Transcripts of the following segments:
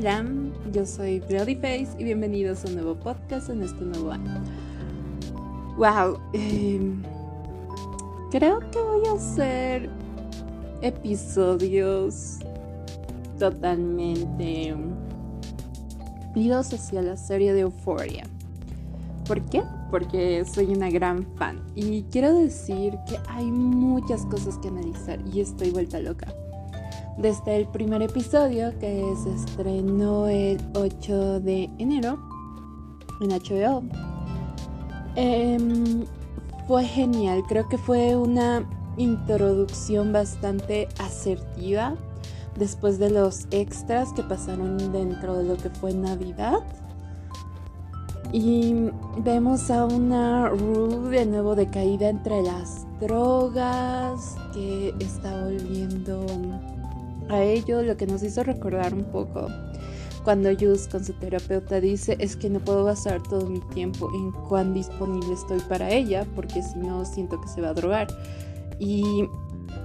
Hola, yo soy Face y bienvenidos a un nuevo podcast en este nuevo año. Wow, em, creo que voy a hacer episodios totalmente idos hacia la serie de Euphoria. ¿Por qué? Porque soy una gran fan y quiero decir que hay muchas cosas que analizar y estoy vuelta loca desde el primer episodio que se estrenó el 8 de enero en HBO. Em, fue genial, creo que fue una introducción bastante asertiva después de los extras que pasaron dentro de lo que fue Navidad. Y vemos a una Rue de nuevo decaída entre las drogas, que está volviendo a ello, lo que nos hizo recordar un poco cuando Yus con su terapeuta dice es que no puedo basar todo mi tiempo en cuán disponible estoy para ella porque si no siento que se va a drogar. Y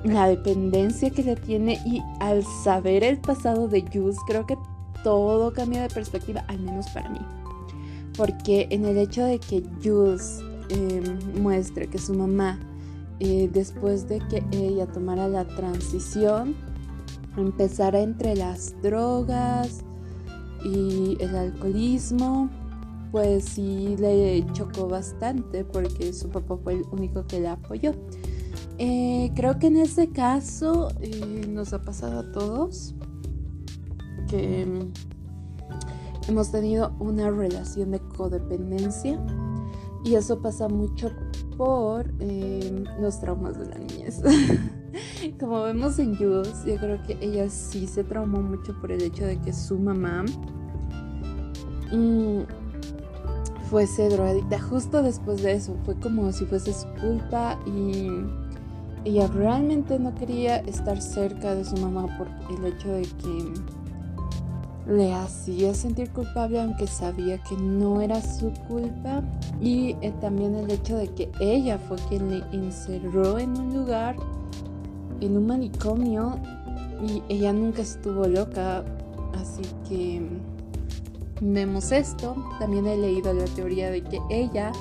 la dependencia que le tiene y al saber el pasado de Yus creo que todo cambia de perspectiva, al menos para mí. Porque en el hecho de que Yus em, muestre que su mamá, eh, después de que ella tomara la transición, empezara entre las drogas y el alcoholismo, pues sí le chocó bastante porque su papá fue el único que la apoyó. Eh, creo que en ese caso eh, nos ha pasado a todos que hemos tenido una relación de codependencia y eso pasa mucho por eh, los traumas de la niñez. Como vemos en Jules, yo creo que ella sí se traumó mucho por el hecho de que su mamá mm, fuese drogadicta. Justo después de eso, fue como si fuese su culpa y ella realmente no quería estar cerca de su mamá por el hecho de que le hacía sentir culpable aunque sabía que no era su culpa y eh, también el hecho de que ella fue quien le encerró en un lugar en un manicomio y ella nunca estuvo loca, así que vemos esto. También he leído la teoría de que ella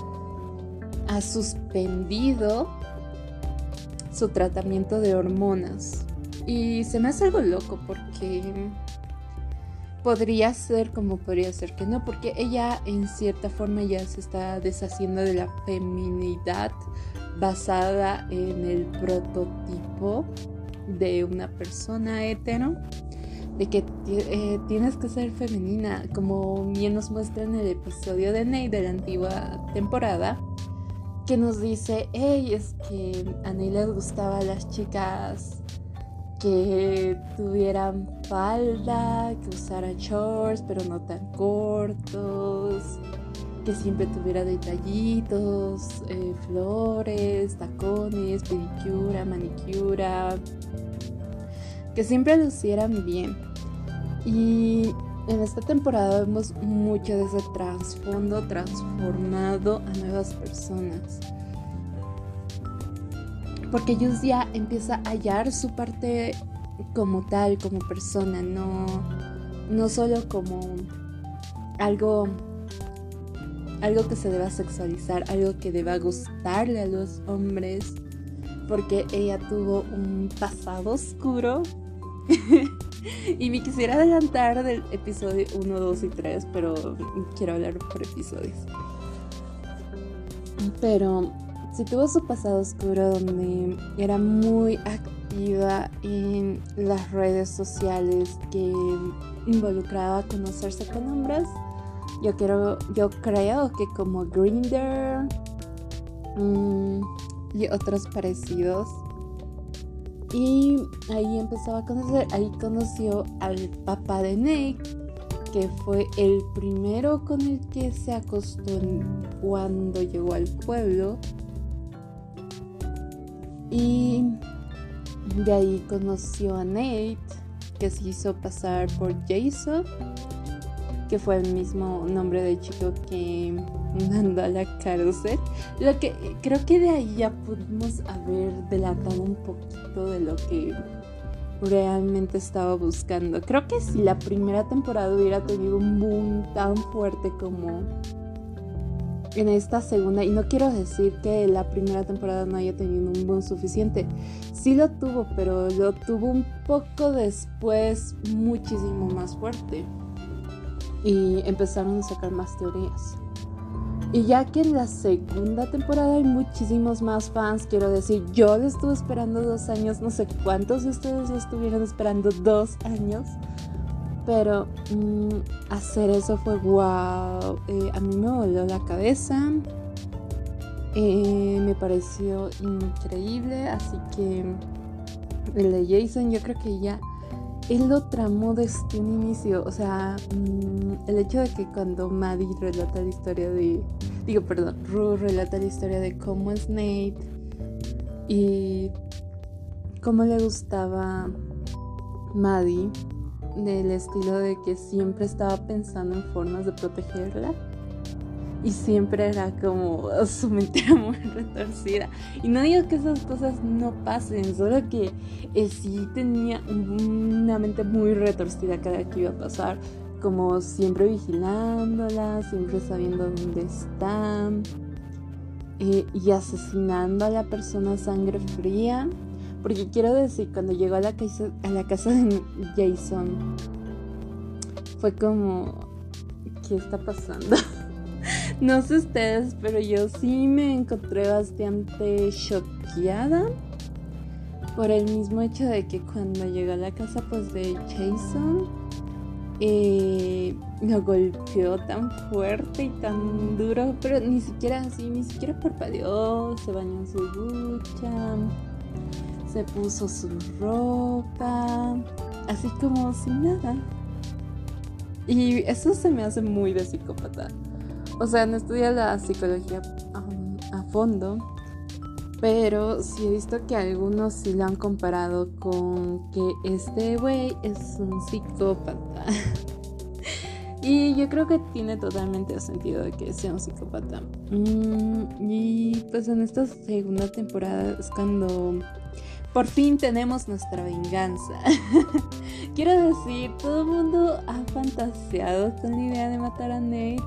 ha suspendido su tratamiento de hormonas. Y se me hace algo loco porque podría ser como podría ser que no, porque ella en cierta forma ya se está deshaciendo de la feminidad basada en el prototipo de una persona hetero, de que eh, tienes que ser femenina, como bien nos muestra en el episodio de Ney de la antigua temporada, que nos dice, hey, es que a Ney les gustaba a las chicas que tuvieran falda, que usaran shorts, pero no tan cortos, que siempre tuviera detallitos, eh, flores, tacones, pedicura, manicura, que siempre lucieran bien. Y en esta temporada vemos mucho de ese trasfondo transformado a nuevas personas. Porque Yus ya empieza a hallar su parte como tal, como persona, no, no solo como algo algo que se deba sexualizar, algo que deba gustarle a los hombres, porque ella tuvo un pasado oscuro. y me quisiera adelantar del episodio 1, 2 y 3, pero quiero hablar por episodios. Pero si tuvo su pasado oscuro donde era muy activa en las redes sociales que involucraba conocerse con hombres, yo, yo creo que como Grinder mm, y otros parecidos. Y ahí empezó a conocer, ahí conoció al papá de Nate, que fue el primero con el que se acostó cuando llegó al pueblo. Y de ahí conoció a Nate, que se hizo pasar por Jason que fue el mismo nombre de chico que mandó a la cárcel. Lo que creo que de ahí ya pudimos haber delatado un poquito de lo que realmente estaba buscando. Creo que si la primera temporada hubiera tenido un boom tan fuerte como en esta segunda, y no quiero decir que la primera temporada no haya tenido un boom suficiente, sí lo tuvo, pero lo tuvo un poco después muchísimo más fuerte. Y empezaron a sacar más teorías. Y ya que en la segunda temporada hay muchísimos más fans, quiero decir, yo lo estuve esperando dos años, no sé cuántos de ustedes lo estuvieron esperando dos años, pero mm, hacer eso fue wow, eh, a mí me voló la cabeza, eh, me pareció increíble, así que el de Jason yo creo que ya él lo tramó desde un inicio. O sea, mm, el hecho de que cuando Maddie relata la historia de. Digo, perdón, Rue relata la historia de cómo es Nate y cómo le gustaba Maddie, del estilo de que siempre estaba pensando en formas de protegerla y siempre era como su mente muy retorcida. Y no digo que esas cosas no pasen, solo que eh, sí tenía una mente muy retorcida cada que iba a pasar, como siempre vigilándola, siempre sabiendo dónde está eh, y asesinando a la persona sangre fría. Porque quiero decir, cuando llegó a la, casa, a la casa de Jason, fue como, ¿qué está pasando? no sé ustedes, pero yo sí me encontré bastante choqueada por el mismo hecho de que cuando llegó a la casa pues de Jason eh, me golpeó tan fuerte y tan duro, pero ni siquiera así, ni siquiera parpadeó, se bañó en su ducha, se puso su ropa, así como sin nada. Y eso se me hace muy de psicópata. O sea, no estudia la psicología a fondo, pero sí he visto que algunos sí lo han comparado con que este güey es un psicópata. y yo creo que tiene totalmente sentido de que sea un psicópata. Mm, y pues en esta segunda temporada es cuando por fin tenemos nuestra venganza. Quiero decir, todo el mundo ha fantaseado con la idea de matar a Nate.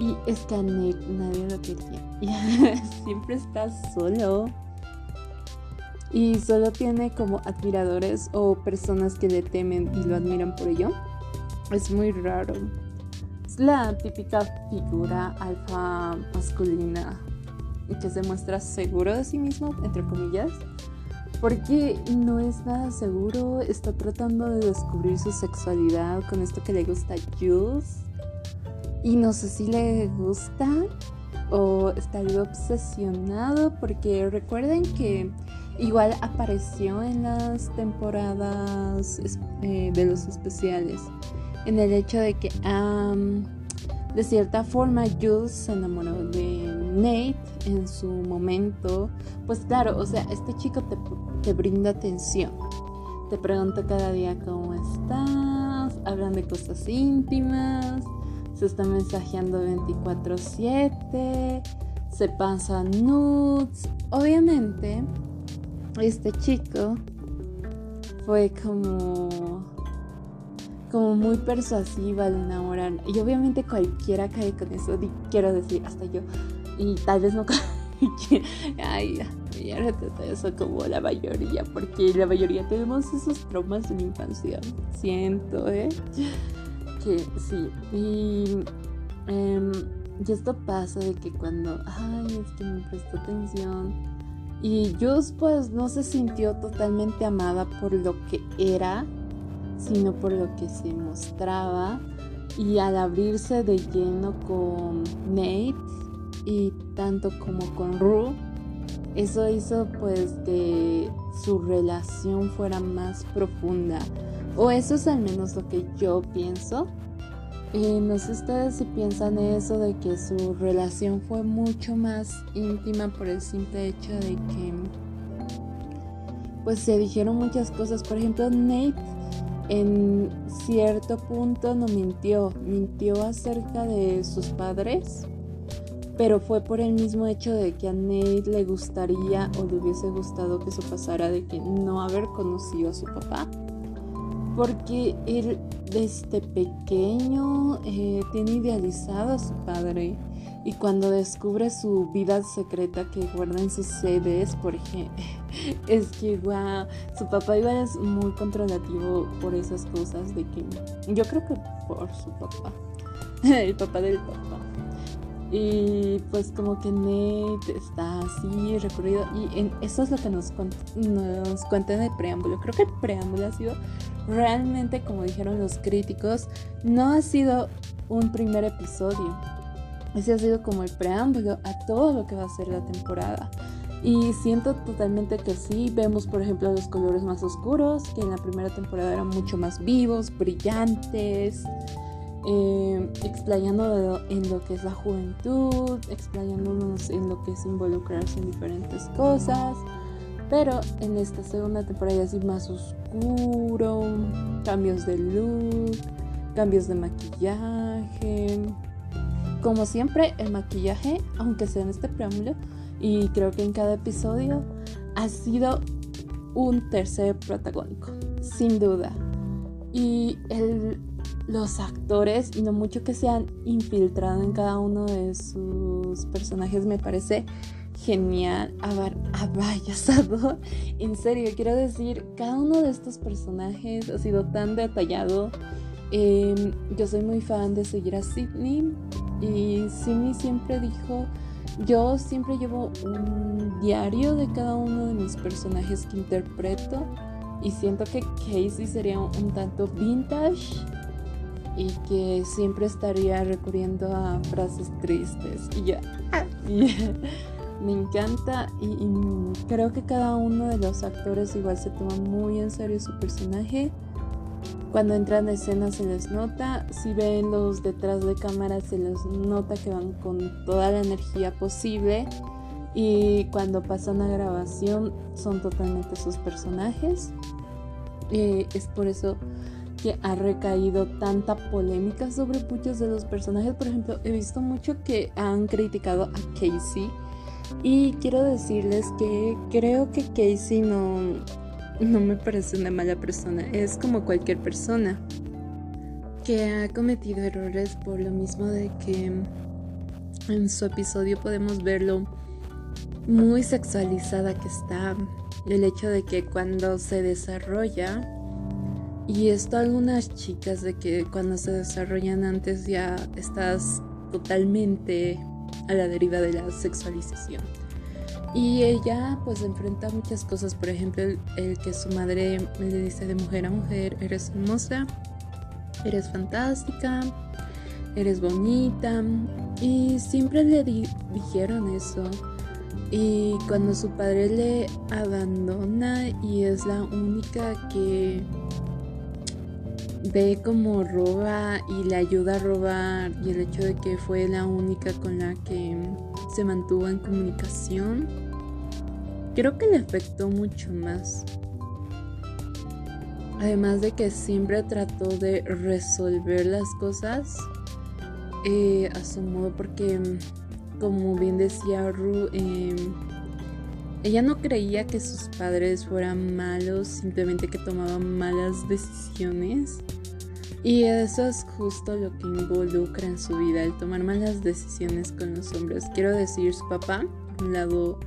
Y es que nadie lo quería. Siempre está solo. Y solo tiene como admiradores o personas que le temen y lo admiran por ello. Es muy raro. Es la típica figura alfa masculina que se muestra seguro de sí mismo, entre comillas. Porque no es nada seguro, está tratando de descubrir su sexualidad con esto que le gusta a Jules y no sé si le gusta o está obsesionado porque recuerden que igual apareció en las temporadas eh, de los especiales en el hecho de que de cierta forma Jules se enamoró de Nate en su momento. Pues claro o sea este chico te, te brinda atención. Te pregunta cada día cómo estás hablan de cosas íntimas se está mensajeando 24/7, se pasan nudes. Obviamente, este chico fue como como muy persuasiva al enamorar. Y obviamente cualquiera cae con eso quiero decir hasta yo. Y tal vez no ay ya retrata eso como la mayoría porque la mayoría tenemos esos traumas en la infancia. Siento eh que sí. Em, y, esto pasa de que cuando, ay, es que me prestó atención. Y Jules pues no se sintió totalmente amada por lo que era, sino por lo que se mostraba. Y al abrirse de lleno con Nate y tanto como con Rue, eso hizo pues que su relación fuera más profunda. O eso es al menos lo que yo pienso. Y no sé ustedes si piensan eso de que su relación fue mucho más íntima por el simple hecho de que pues se dijeron muchas cosas. Por ejemplo, Nate en cierto punto no mintió, mintió acerca de sus padres, pero fue por el mismo hecho de que a Nate le gustaría o le hubiese gustado que eso pasara de que no haber conocido a su papá. Porque él desde pequeño eh, tiene idealizado a su padre y cuando descubre su vida secreta que guarda en sus por ejemplo, es que wow, su papá igual es muy controlativo por esas cosas de que yo creo que por su papá, el papá del papá. Y pues como que Nate está así recorrido y en, eso es lo que nos, nos cuenta en el preámbulo. Creo que el preámbulo ha sido realmente, como dijeron los críticos, no ha sido un primer episodio. Ese ha sido como el preámbulo a todo lo que va a ser la temporada. Y siento totalmente que sí, vemos por ejemplo los colores más oscuros, que en la primera temporada eran mucho más vivos, brillantes, eh, en lo que es la juventud, explayándonos en lo que es involucrarse en diferentes cosas. Pero en esta segunda temporada es más oscuro, cambios de look, cambios de maquillaje. Como siempre, el maquillaje, aunque sea en este preámbulo, y creo que en cada episodio, ha sido un tercer protagónico, sin duda. Y el los actores y no mucho que se han infiltrado en cada uno de sus personajes me parece genial. Abayazador. En serio, quiero decir, cada uno de estos personajes ha sido tan detallado. Em, yo soy muy fan de seguir a Sidney y Sidney siempre dijo, yo siempre llevo un diario de cada uno de mis personajes que interpreto y siento que Casey sería un tanto vintage y que siempre estaría recurriendo a frases tristes. Y ya, me encanta y, creo que cada uno de los actores igual se toma muy en serio su personaje. Cuando entran a escena se les nota, si ven los detrás de cámara se les nota que van con toda la energía posible y cuando pasan a grabación son totalmente sus personajes. Eh, es por eso que ha recaído tanta polémica sobre muchos de los personajes. Por ejemplo, he visto mucho que han criticado a Casey. Y quiero decirles que creo que Casey no, no me parece una mala persona. Es como cualquier persona que ha cometido errores por lo mismo de que en su episodio podemos verlo muy sexualizada que está. El hecho de que cuando se desarrolla y esto algunas chicas de que cuando se desarrollan antes ya estás totalmente a la deriva de la sexualización. Y ella pues enfrenta muchas cosas, por ejemplo el, que su madre le dice de mujer a mujer, eres hermosa, eres fantástica, eres bonita y siempre le dijeron eso. Y cuando su padre le abandona y es la única que ve como roba y le ayuda a robar y el hecho de que fue la única con la que se mantuvo en comunicación, creo que le afectó mucho más. Además de que siempre trató de resolver las cosas eh, a su modo porque, como bien decía Ru, em, ella no creía que sus padres fueran malos, simplemente que tomaban malas decisiones. Y eso es justo lo que involucra en su vida, el tomar malas decisiones con los hombres. Quiero decir, su papá, por un lado,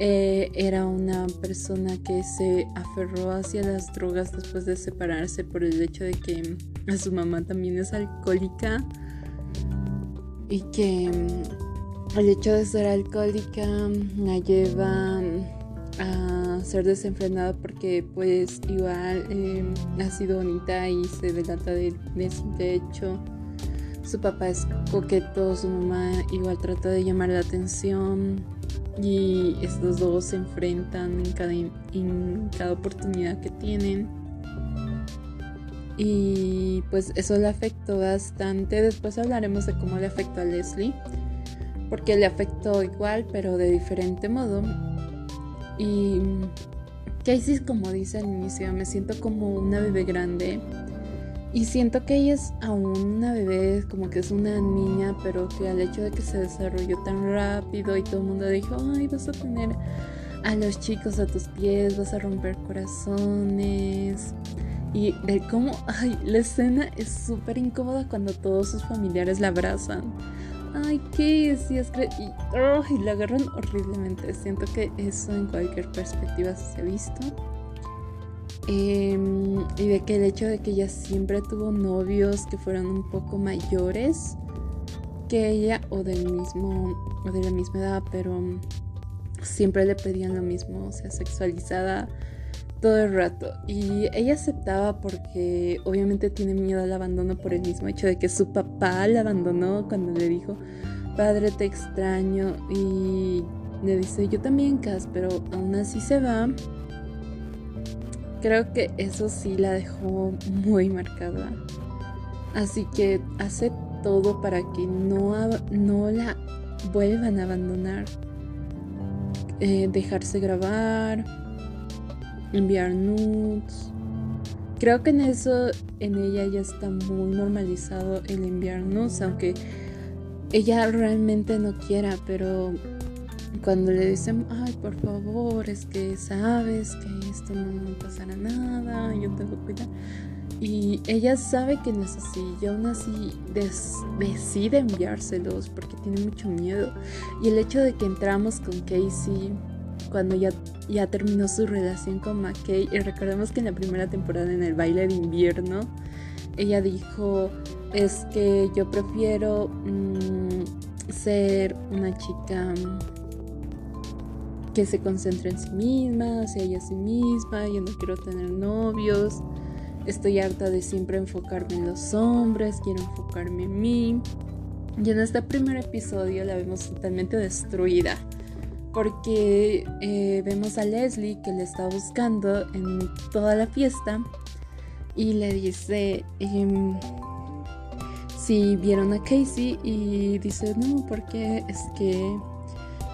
eh, era una persona que se aferró hacia las drogas después de separarse por el hecho de que a su mamá también es alcohólica y que el hecho de ser alcohólica la lleva a ser desenfrenada porque pues igual em, ha sido bonita y se delata de, de hecho. Su papá es coqueto, su mamá igual trata de llamar la atención y estos dos se enfrentan en cada, en cada oportunidad que tienen. Y pues eso le afectó bastante. Después hablaremos de cómo le afectó a Leslie porque le afectó igual, pero de diferente modo. Y Casey, como dice al inicio, me siento como una bebé grande Y siento que ella es aún una bebé, como que es una niña, pero que al hecho de que se desarrolló tan rápido y todo el mundo dijo, ay, vas a tener a los chicos a tus pies, vas a romper corazones. Y de cómo, ay, la escena es súper incómoda cuando todos sus familiares la abrazan. Ay, ¿qué decías? Y, ay, la agarran horriblemente. Siento que eso en cualquier perspectiva se ha visto. Em, y de que el hecho de que ella siempre tuvo novios que fueran un poco mayores que ella o del mismo o de la misma edad, pero siempre le pedían lo mismo, o sea, sexualizada todo el rato. Y ella aceptaba porque obviamente tiene miedo al abandono por el mismo hecho de que su papá la abandonó cuando le dijo, padre, te extraño. Y le dice, yo también, Cas, pero aún así se va. Creo que eso sí la dejó muy marcada. Así que hace todo para que no, no la vuelvan a abandonar. Eh, dejarse grabar, enviar nudes. Creo que en eso, en ella ya está muy normalizado el enviar nudes, aunque ella realmente no quiera, pero cuando le dicen, ay, por favor, es que sabes que esto no pasará nada, yo tengo cuidado. Y ella sabe que no es así, y aún así decide enviárselos porque tiene mucho miedo. Y el hecho de que entramos con Casey cuando ya, ya terminó su relación con McKay, y recordemos que en la primera temporada en el baile de invierno, ella dijo, es que yo prefiero mm, ser una chica que se concentre en sí misma, se halla a sí misma, yo no quiero tener novios, estoy harta de siempre enfocarme en los hombres, quiero enfocarme en mí. Y en este primer episodio la vemos totalmente destruida, porque eh, vemos a Leslie que le está buscando en toda la fiesta y le dice em, si vieron a Casey y dice no, porque es que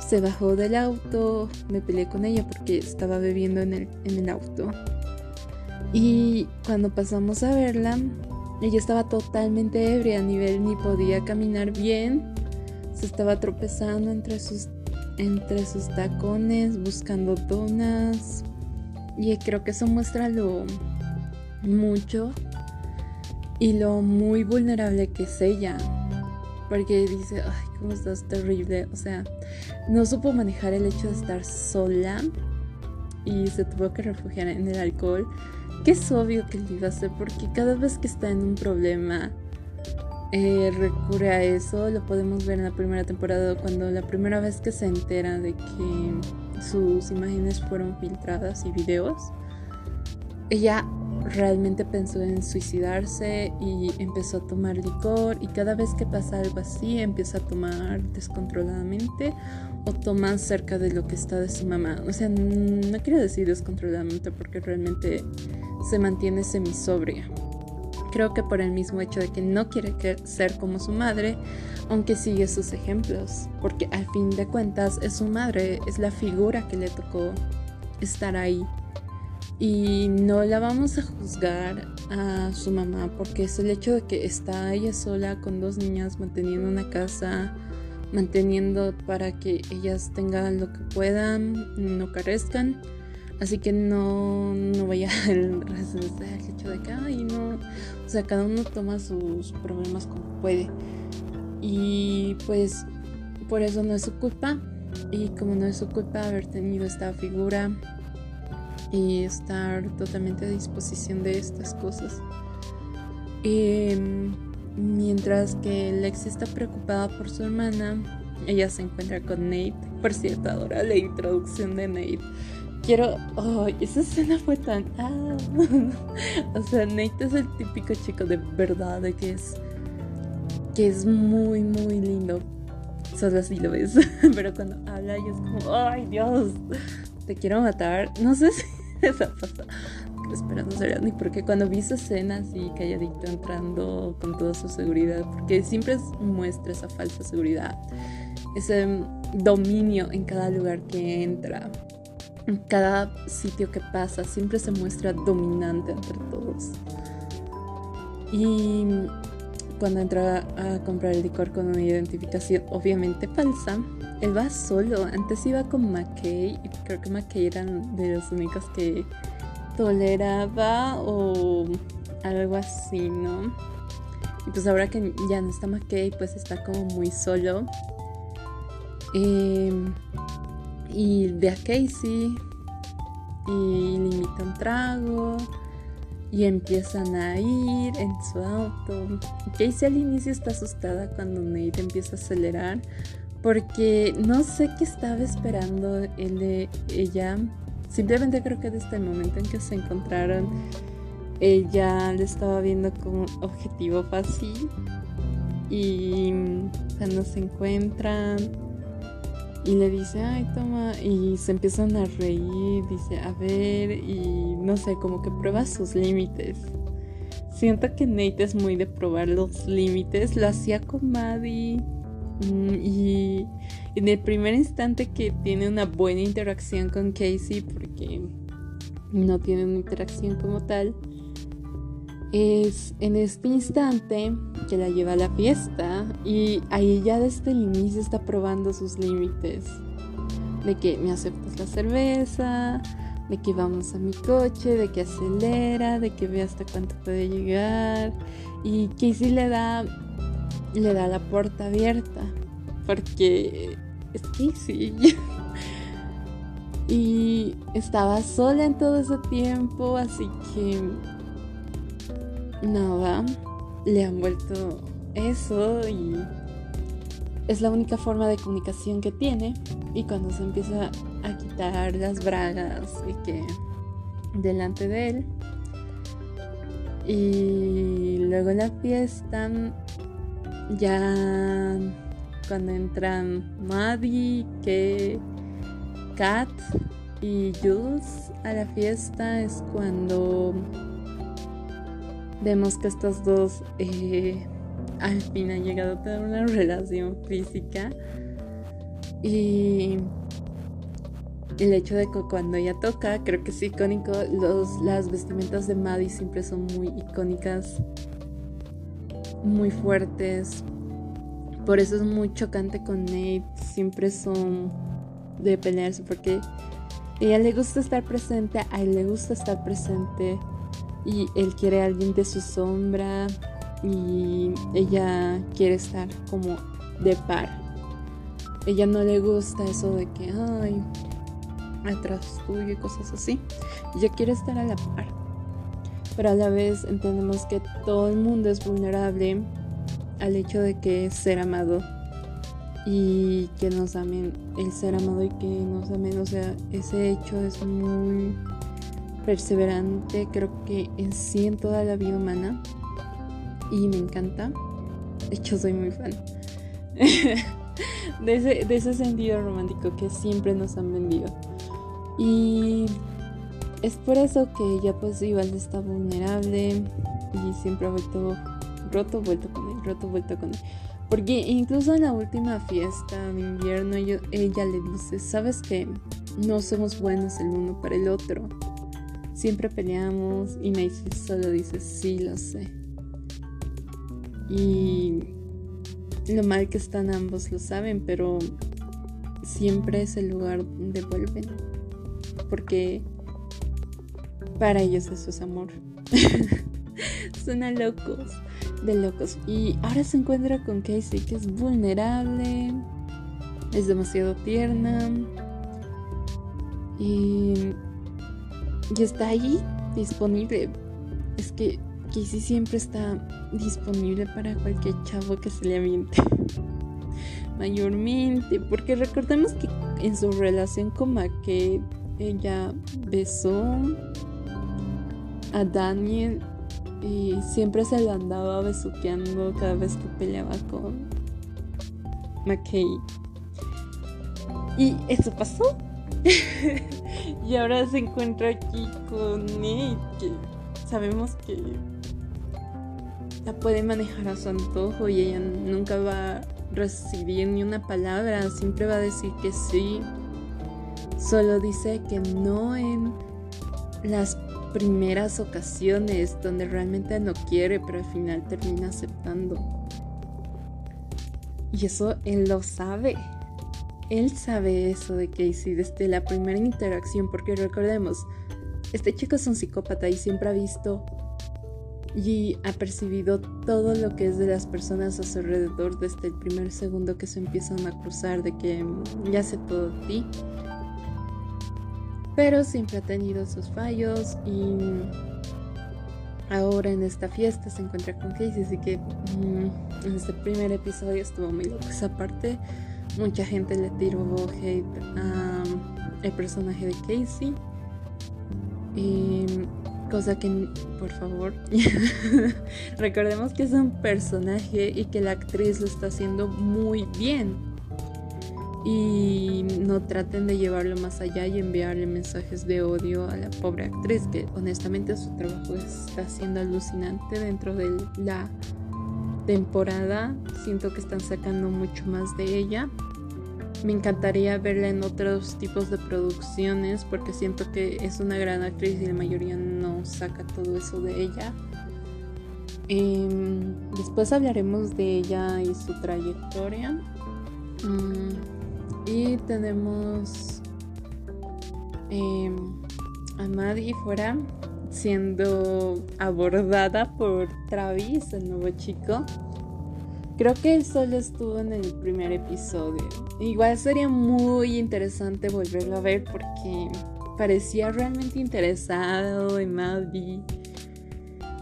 se bajó del auto, me peleé con ella porque estaba bebiendo en el, en el auto. Y cuando pasamos a verla, ella estaba totalmente ebria a nivel ni podía caminar bien. Se estaba tropezando entre sus, entre sus tacones, buscando donas. Y creo que eso muestra lo mucho y lo muy vulnerable que es ella. Porque dice, ay, cómo estás terrible. O sea, no supo manejar el hecho de estar sola y se tuvo que refugiar en el alcohol. Que es obvio que lo iba a hacer porque cada vez que está en un problema eh, recurre a eso. Lo podemos ver en la primera temporada cuando la primera vez que se entera de que sus imágenes fueron filtradas y videos. Ella realmente pensó en suicidarse y empezó a tomar licor y cada vez que pasa algo así empieza a tomar descontroladamente o toma cerca de lo que está de su mamá. O sea, no quiero decir descontroladamente porque realmente se mantiene semisobria. Creo que por el mismo hecho de que no quiere ser como su madre, aunque sigue sus ejemplos, porque al fin de cuentas es su madre, es la figura que le tocó estar ahí y no la vamos a juzgar a su mamá porque es el hecho de que está ella sola con dos niñas manteniendo una casa, manteniendo para que ellas tengan lo que puedan, no carezcan. Así que no, no vaya el, hecho de que, ay, no. O sea, cada uno toma sus problemas como puede. Y pues por eso no es su culpa. Y como no es su culpa haber tenido esta figura y estar totalmente a disposición de estas cosas. Em, mientras que Lexi está preocupada por su hermana, ella se encuentra con Nate. Por cierto, adora la introducción de Nate. Quiero. Oh, esa escena fue tan. Ah. o sea, Nate es el típico chico de verdad, de que es. que es muy, muy lindo. Solo así lo ves. Pero cuando habla, y es como. ¡Ay, Dios! Te quiero matar. No sé si esa pasa esperando ser ni porque cuando vi esa escena así calladito entrando con toda su seguridad, porque siempre muestra esa falsa seguridad, ese dominio en cada lugar que entra, en cada sitio que pasa, siempre se muestra dominante entre todos. Y cuando entra a comprar el licor con una identificación obviamente falsa, él va solo. Antes iba con McKay y creo que McKay eran de los únicos que toleraba o algo así, ¿no? Y pues ahora que ya no está McKay, pues está como muy solo. Em, y ve a Casey y le invita un trago y empiezan a ir en su auto. Casey al inicio está asustada cuando Nate empieza a acelerar porque no sé qué estaba esperando él de ella. Simplemente creo que desde el momento en que se encontraron, ella le estaba viendo como objetivo fácil. Y cuando se encuentran y le dice, ay, toma, y se empiezan a reír, dice, a ver, y no sé, como que prueba sus límites. Siento que Nate es muy de probar los límites, lo hacía con Maddie. Mm, y en el primer instante que tiene una buena interacción con Casey, porque no tiene una interacción como tal, es en este instante que la lleva a la fiesta y ahí ya desde el inicio está probando sus límites. De que me aceptas la cerveza, de que vamos a mi coche, de que acelera, de que ve hasta cuánto puede llegar. Y Casey le da, le da la puerta abierta porque es Casey. y estaba sola en todo ese tiempo, así que nada, le han vuelto eso y es la única forma de comunicación que tiene. Y cuando se empieza a quitar las bragas y que delante de él y luego la fiesta ya cuando entran Maddie, que Kat y Jules a la fiesta es cuando vemos que estos dos eh, al fin han llegado a tener una relación física y el hecho de que cuando ella toca, creo que es icónico, los, las vestimentas de Maddie siempre son muy icónicas, muy fuertes. Por eso es muy chocante con Nate, siempre son de pelearse porque a ella le gusta estar presente, a él le gusta estar presente y él quiere a alguien de su sombra y ella quiere estar como de par. Ella no le gusta eso de que, ay, atrás tuyo y cosas así. Ella quiere estar a la par. Pero a la vez entendemos que todo el mundo es vulnerable al hecho de que ser amado y que nos amen, el ser amado y que nos amen, o sea, ese hecho es muy perseverante, creo que en sí en toda la vida humana. Y me encanta. De hecho, soy muy fan. de, ese, de ese sentido romántico que siempre nos han vendido. Y es por eso que ella pues igual está vulnerable y siempre ha vuelto roto, vuelto con él, roto, vuelto con él. Porque incluso en la última fiesta de invierno ella le dice, sabes que no somos buenos el uno para el otro. Siempre peleamos y Macy solo dice, sí, lo sé. Y lo mal que están ambos lo saben, pero siempre es el lugar donde vuelven. Porque para ellos eso es amor. Suena locos, de locos. Y ahora se encuentra con Casey, que es vulnerable, es demasiado tierna. Y y está ahí disponible. Es que Casey siempre está disponible para cualquier chavo que se le aviente. Mayormente, porque recordemos que en su relación con que ella besó a Daniel y siempre se lo andaba besuqueando cada vez que peleaba con McKay. Y eso pasó. y ahora se encuentra aquí con Nate, que sabemos que la puede manejar a su antojo y ella nunca va a recibir ni una palabra, siempre va a decir que sí. Solo dice que no en las primeras ocasiones donde realmente no quiere, pero al final termina aceptando. Y eso él lo sabe. Él sabe eso de Casey desde la primera interacción, porque recordemos, este chico es un psicópata y siempre ha visto y ha percibido todo lo que es de las personas a su alrededor desde el primer segundo que se empiezan a cruzar, de que ya sé todo de ti. Pero siempre ha tenido sus fallos y ahora en esta fiesta se encuentra con Casey, así que mm, en este primer episodio estuvo muy loco esa parte. Mucha gente le tiró hate al personaje de Casey. Y cosa que, por favor, recordemos que es un personaje y que la actriz lo está haciendo muy bien y no traten de llevarlo más allá y enviarle mensajes de odio a la pobre actriz que honestamente su trabajo está siendo alucinante dentro de la temporada siento que están sacando mucho más de ella. Me encantaría verla en otros tipos de producciones porque siento que es una gran actriz y la mayoría no saca todo eso de ella. Em, después hablaremos de ella y su trayectoria. Mm, y tenemos eh, a Maddie fuera siendo abordada por Travis, el nuevo chico. Creo que él solo estuvo en el primer episodio. Igual sería muy interesante volverlo a ver porque parecía realmente interesado en Maddie.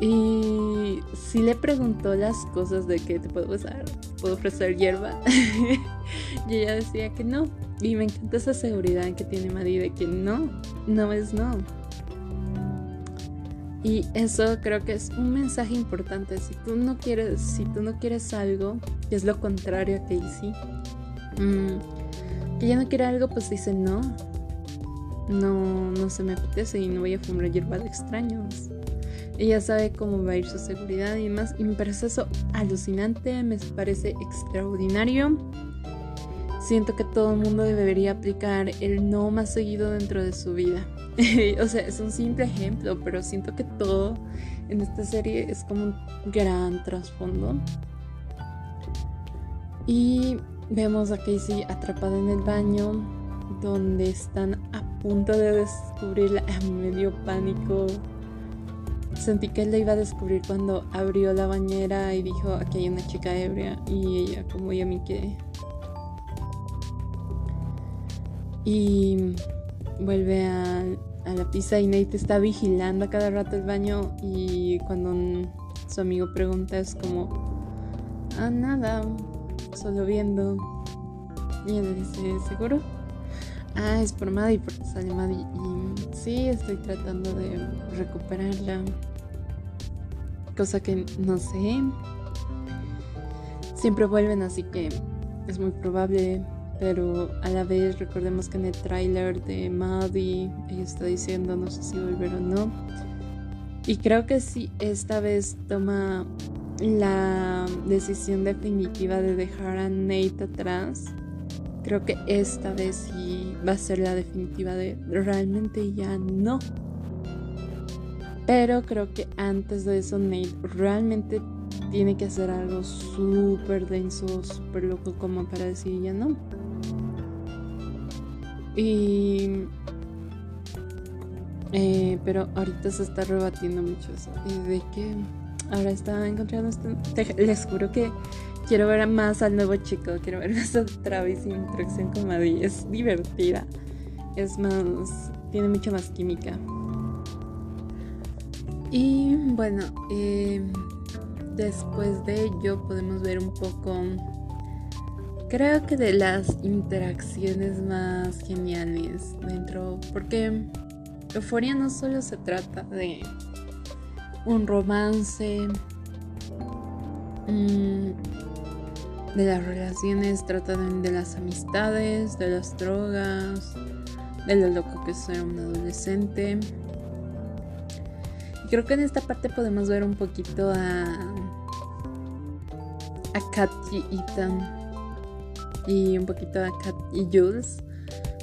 Y si le preguntó las cosas de que te puedo usar, puedo ofrecer hierba. y ella decía que no. Y me encanta esa seguridad que tiene Maddie de que no, no es no. Y eso creo que es un mensaje importante. Si tú no quieres, si tú no quieres algo, que es lo contrario a Casey, mm, que ella no quiere algo, pues dice no. No, no se me apetece y no voy a fumar hierba de extraños. Ella sabe cómo va a ir su seguridad y demás. Y me parece eso alucinante, me parece extraordinario. Siento que todo el mundo debería aplicar el no más seguido dentro de su vida. o sea, es un simple ejemplo, pero siento que todo en esta serie es como un gran trasfondo. Y vemos a Casey atrapada en el baño, donde están a punto de descubrirla. A mí me dio pánico Sentí que él la iba a descubrir cuando abrió la bañera y dijo, aquí hay una chica ebria y ella como y a mí que... Y vuelve a, la pizza y Nate está vigilando a cada rato el baño y cuando su amigo pregunta es como, ah, nada, solo viendo. Y le dice, ¿seguro? Ah, es por Maddie, porque sale Maddie. Y sí, estoy tratando de recuperarla. Cosa que no sé. Siempre vuelven, así que es muy probable. Pero a la vez recordemos que en el tráiler de Maddie ella está diciendo no sé si volver o no. Y creo que sí, esta vez toma la decisión definitiva de dejar a Nate atrás creo que esta vez sí va a ser la definitiva de realmente ya no. Pero creo que antes de eso Nate realmente tiene que hacer algo súper denso, súper loco como para decir ya no. Y... Eh, pero ahorita se está rebatiendo mucho eso. Y de que ahora está encontrando... Este, les juro que quiero ver más al nuevo chico, quiero ver más a Travis y interacción con Maddie. Es divertida, es más, tiene mucha más química. Y bueno, em, después de ello podemos ver un poco, creo que de las interacciones más geniales dentro, porque Euforia no solo se trata de un romance, mmm, de las relaciones, tratan de las amistades, de las drogas, de lo loco que es ser un adolescente. Y creo que en esta parte podemos ver un poquito a, a Kat y Ethan y un poquito a Kat y Jules.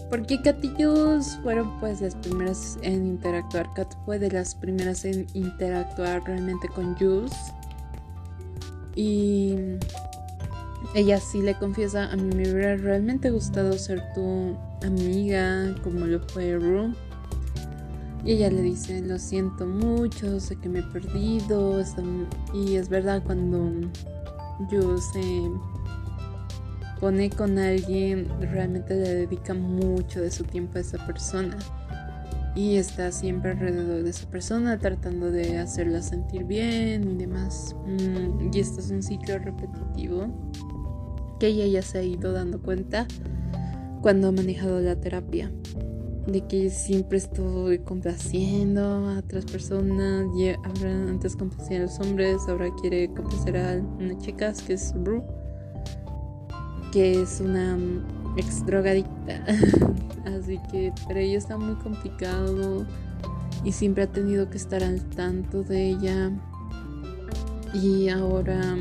Porque Kat y Jules fueron pues las primeras en interactuar. Kat fue de las primeras en interactuar realmente con Jules. Y ella sí le confiesa, a mí me hubiera realmente gustado ser tu amiga, como lo fue Rue. Y ella le dice, lo siento mucho, sé que me he perdido. Y es verdad, cuando Jules se pone con alguien, realmente le dedica mucho de su tiempo a esa persona. Y está siempre alrededor de esa persona, tratando de hacerla sentir bien y demás. Mm, y esto es un ciclo repetitivo que ella ya se ha ido dando cuenta cuando ha manejado la terapia. De que siempre estoy complaciendo a otras personas. Y antes complacía a los hombres, ahora quiere complacer a una chica que es Brooke que es una mm, ex drogadicta. Así que para ella está muy complicado y siempre ha tenido que estar al tanto de ella. Y ahora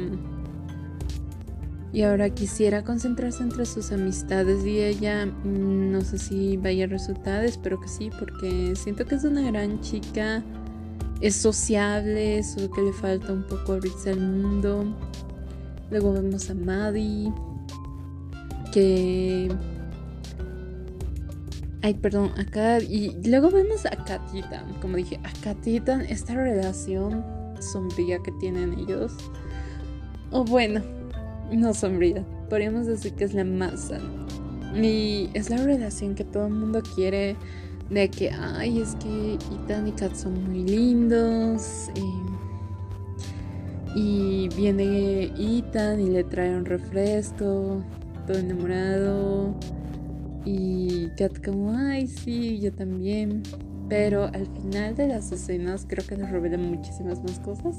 y ahora quisiera concentrarse entre sus amistades y ella mm, no sé si vaya a resultar, espero que sí, porque siento que es una gran chica, es sociable, solo que le falta un poco abrirse al mundo. Luego vemos a Maddie que... Ay, perdón, acá... Y luego vemos a Katita, como dije, a Katita, esta relación sombría que tienen ellos. O bueno, no sombría, podríamos decir que es la más Y es la relación que todo el mundo quiere de que, ay, es que Ethan y Kat son muy lindos. Y, y viene Ethan y le trae un refresco todo enamorado. Y Kat como, ay, sí, yo también. Pero al final de las escenas creo que nos revelan muchísimas más cosas.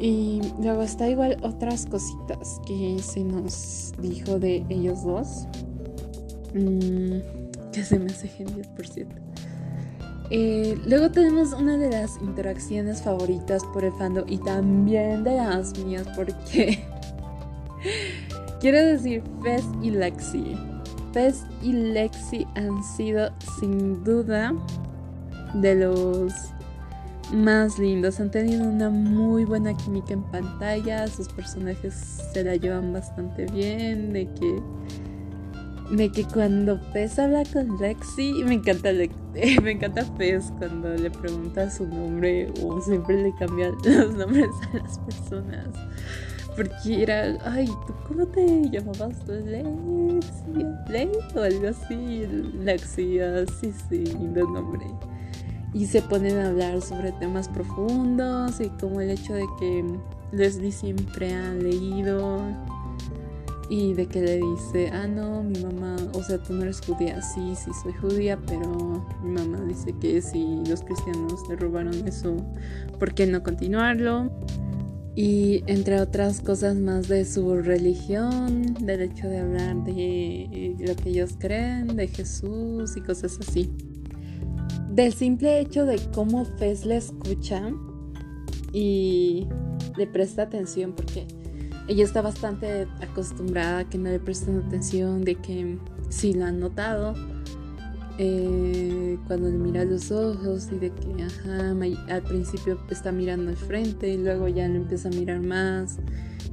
Y luego está igual otras cositas que se nos dijo de ellos dos. Mm, que se me hace genial, por cierto. Eh, luego tenemos una de las interacciones favoritas por el fandom y también de las mías porque Quiero decir, Fez y Lexi. Fez y Lexi han sido sin duda de los más lindos. Han tenido una muy buena química en pantalla. Sus personajes se la llevan bastante bien. De que. De que cuando Fez habla con Lexi, me encanta me encanta Fez cuando le pregunta su nombre o siempre le cambia los nombres a las personas. Porque era, ay, ¿tú cómo te llamabas? Lexia, Ley o algo así. Lexia, sí, sí, lindo nombre. Y se ponen a hablar sobre temas profundos y como el hecho de que Leslie siempre ha leído y de que le dice, ah, no, mi mamá, o sea, tú no eres judía, sí, sí, soy judía, pero mi mamá dice que si los cristianos le robaron eso, ¿por qué no continuarlo? Y entre otras cosas más de su religión, del hecho de hablar de lo que ellos creen, de Jesús y cosas así. Del simple hecho de cómo Fez le escucha y le presta atención porque ella está bastante acostumbrada a que no le presten atención, de que sí lo han notado, eh, cuando le mira los ojos y de que, ajá, al principio está mirando al frente y luego ya le empieza a mirar más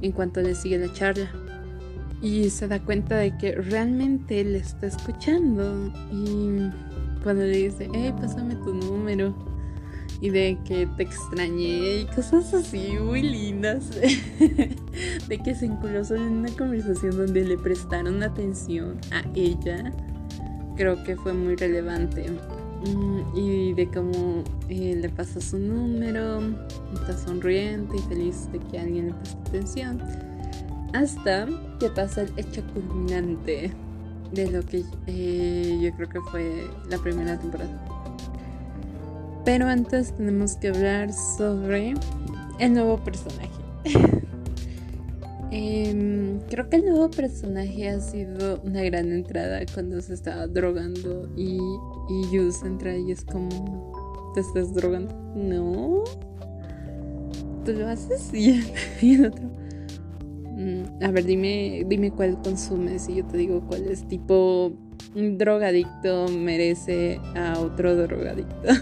en cuanto le sigue la charla. Y se da cuenta de que realmente le está escuchando. Y cuando le dice, hey, pásame tu número. Y de que te extrañé y cosas así muy lindas. de que se enculó en una conversación donde le prestaron atención a ella creo que fue muy relevante. Mm, y de cómo eh, le pasa su número, está sonriente y feliz de que alguien le preste atención. Hasta que pasa el hecho culminante de lo que eh, yo creo que fue la primera temporada. Pero antes tenemos que hablar sobre el nuevo personaje. Em, creo que el nuevo personaje ha sido una gran entrada cuando se estaba drogando y, y Yus entra y es como, ¿te estás drogando? No. ¿Tú lo haces? Y, el otro, mm, a ver, dime, dime cuál consumes y yo te digo cuál es tipo un drogadicto merece a otro drogadicto.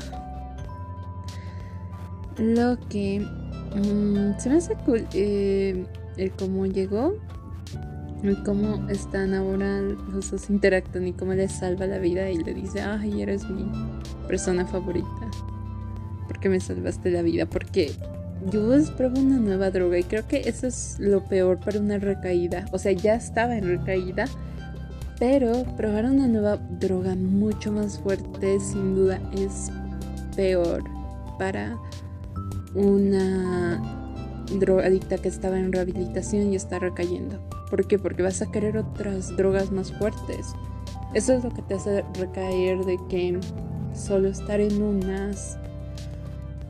Lo que mm, se me hace cool eh, el cómo llegó, el cómo están ahora los dos interactúan y cómo le salva la vida y le dice, ay, eres mi persona favorita. Porque me salvaste la vida, porque yo pruebo una nueva droga y creo que eso es lo peor para una recaída. O sea, ya estaba en recaída, pero probar una nueva droga mucho más fuerte sin duda es peor para una drogadicta que estaba en rehabilitación y está recayendo. ¿Por qué? Porque vas a querer otras drogas más fuertes. Eso es lo que te hace recaer de que solo estar en unas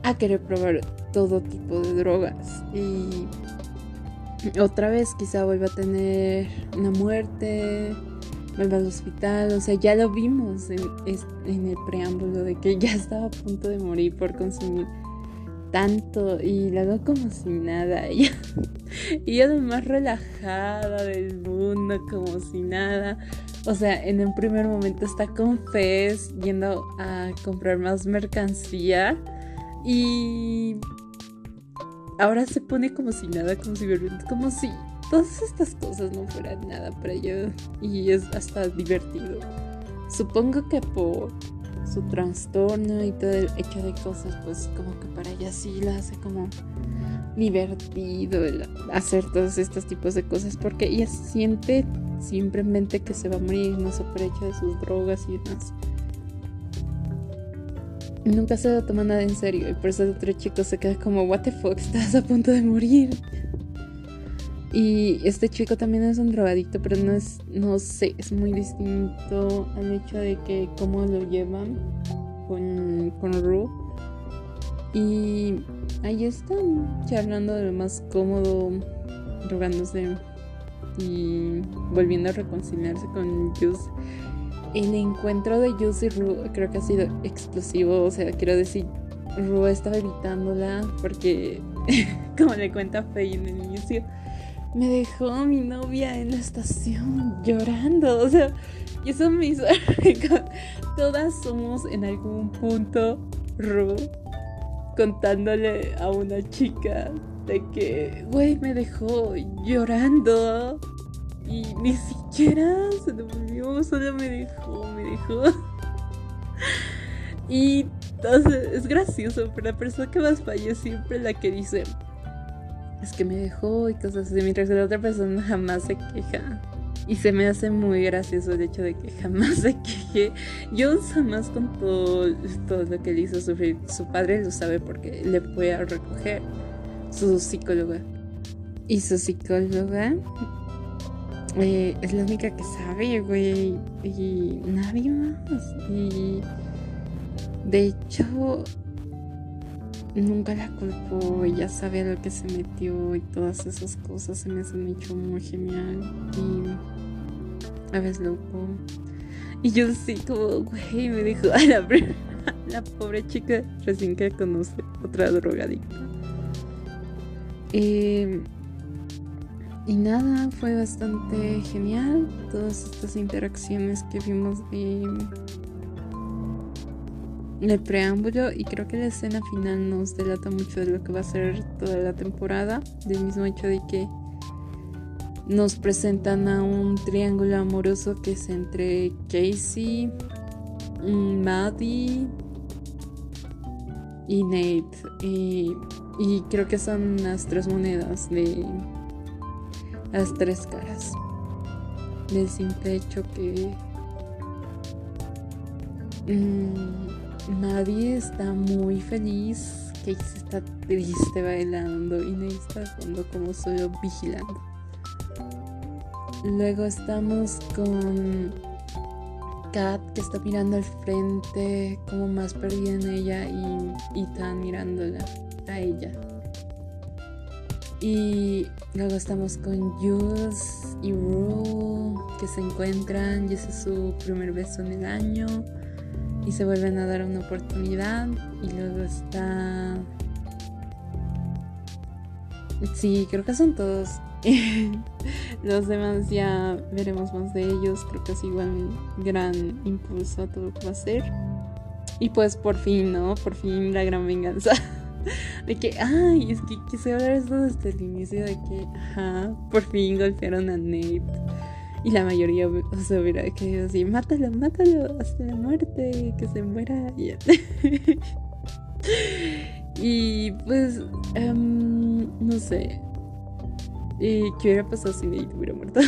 a querer probar todo tipo de drogas y otra vez quizá vuelva a tener una muerte, vuelva al hospital, o sea, ya lo vimos en, en el preámbulo de que ya estaba a punto de morir por consumir tanto y luego como si nada. Y, y yo lo más relajada del mundo, como si nada. O sea, en un primer momento está con Fez yendo a comprar más mercancía y ahora se pone como si nada, como si como si todas estas cosas no fueran nada para yo y es hasta divertido. Supongo que por su trastorno y todo el hecho de cosas, pues como que para ella sí la hace como divertido el hacer todos estos tipos de cosas porque ella siente simplemente que se va a morir, no se hecho de sus drogas y demás. Nunca se lo toma nada en serio y por eso el otro chico se queda como, what the fuck, estás a punto de morir. Y este chico también es un drogadicto, pero no es, no sé, es muy distinto al hecho de que cómo lo llevan con, con Ru. Y ahí están charlando de lo más cómodo, drogándose y volviendo a reconciliarse con Juice. El encuentro de Juice y Ru creo que ha sido explosivo, o sea, quiero decir, Ru estaba evitándola porque, como le cuenta Faye en el inicio, me dejó mi novia en la estación llorando. O sea, y eso me hizo. Todas somos en algún punto Ru contándole a una chica de que, güey, me dejó llorando. Y ni siquiera se devolvió, solo me dejó, me dejó. Y entonces es gracioso, pero la persona que más falla es siempre la que dice, es que me dejó y cosas así, mientras la otra persona jamás se queja. Y se me hace muy gracioso el hecho de que jamás se queje. Yo jamás con todo, todo lo que le hizo sufrir. Su padre lo sabe porque le fue a recoger su psicóloga. Y su psicóloga eh, es la única que sabe, güey. Y nadie más. Y de hecho, nunca la culpó, ella sabía lo que se metió y todas esas cosas se me han hecho muy genial y a veces loco. Y yo sí, como, güey, me dijo la pobre chica recién que conoce otra drogadicta. Eh, y nada, fue bastante genial todas estas interacciones que vimos de el preámbulo y creo que la escena final nos delata mucho de lo que va a ser toda la temporada, del mismo hecho de que nos presentan a un triángulo amoroso que es entre Casey, Maddie y Nate. Y, creo que son las tres monedas de las tres caras. Del simple hecho que... Mmm, Nadie está muy feliz. Casey está triste bailando y Nate está fondo como solo vigilando. Luego estamos con Kat que está mirando al frente como más perdida en ella y, está mirándola a ella. Y luego estamos con Jules y Rue que se encuentran y ese es su primer beso en el año y se vuelven a dar una oportunidad y luego está sí, creo que son todos. Los demás ya veremos más de ellos. Creo que es igual un gran impulso a todo lo que va a ser. Y pues por fin, ¿no? Por fin la gran venganza. De que, ay, es que quise hablar esto desde el inicio de que, ajá, por fin golpearon a Nate. Y la mayoría, o sea, hubiera querido así, mátalo, mátalo, hasta la muerte, que se muera. y pues, um, no sé. ¿Qué hubiera pasado si Nate hubiera muerto?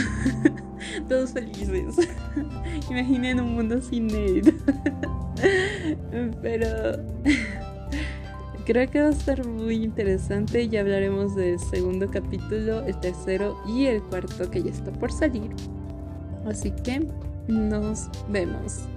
Todos felices. Imaginen un mundo sin Nate. Pero creo que va a estar muy interesante. Ya hablaremos del segundo capítulo, el tercero y el cuarto que ya está por salir. Así que nos vemos.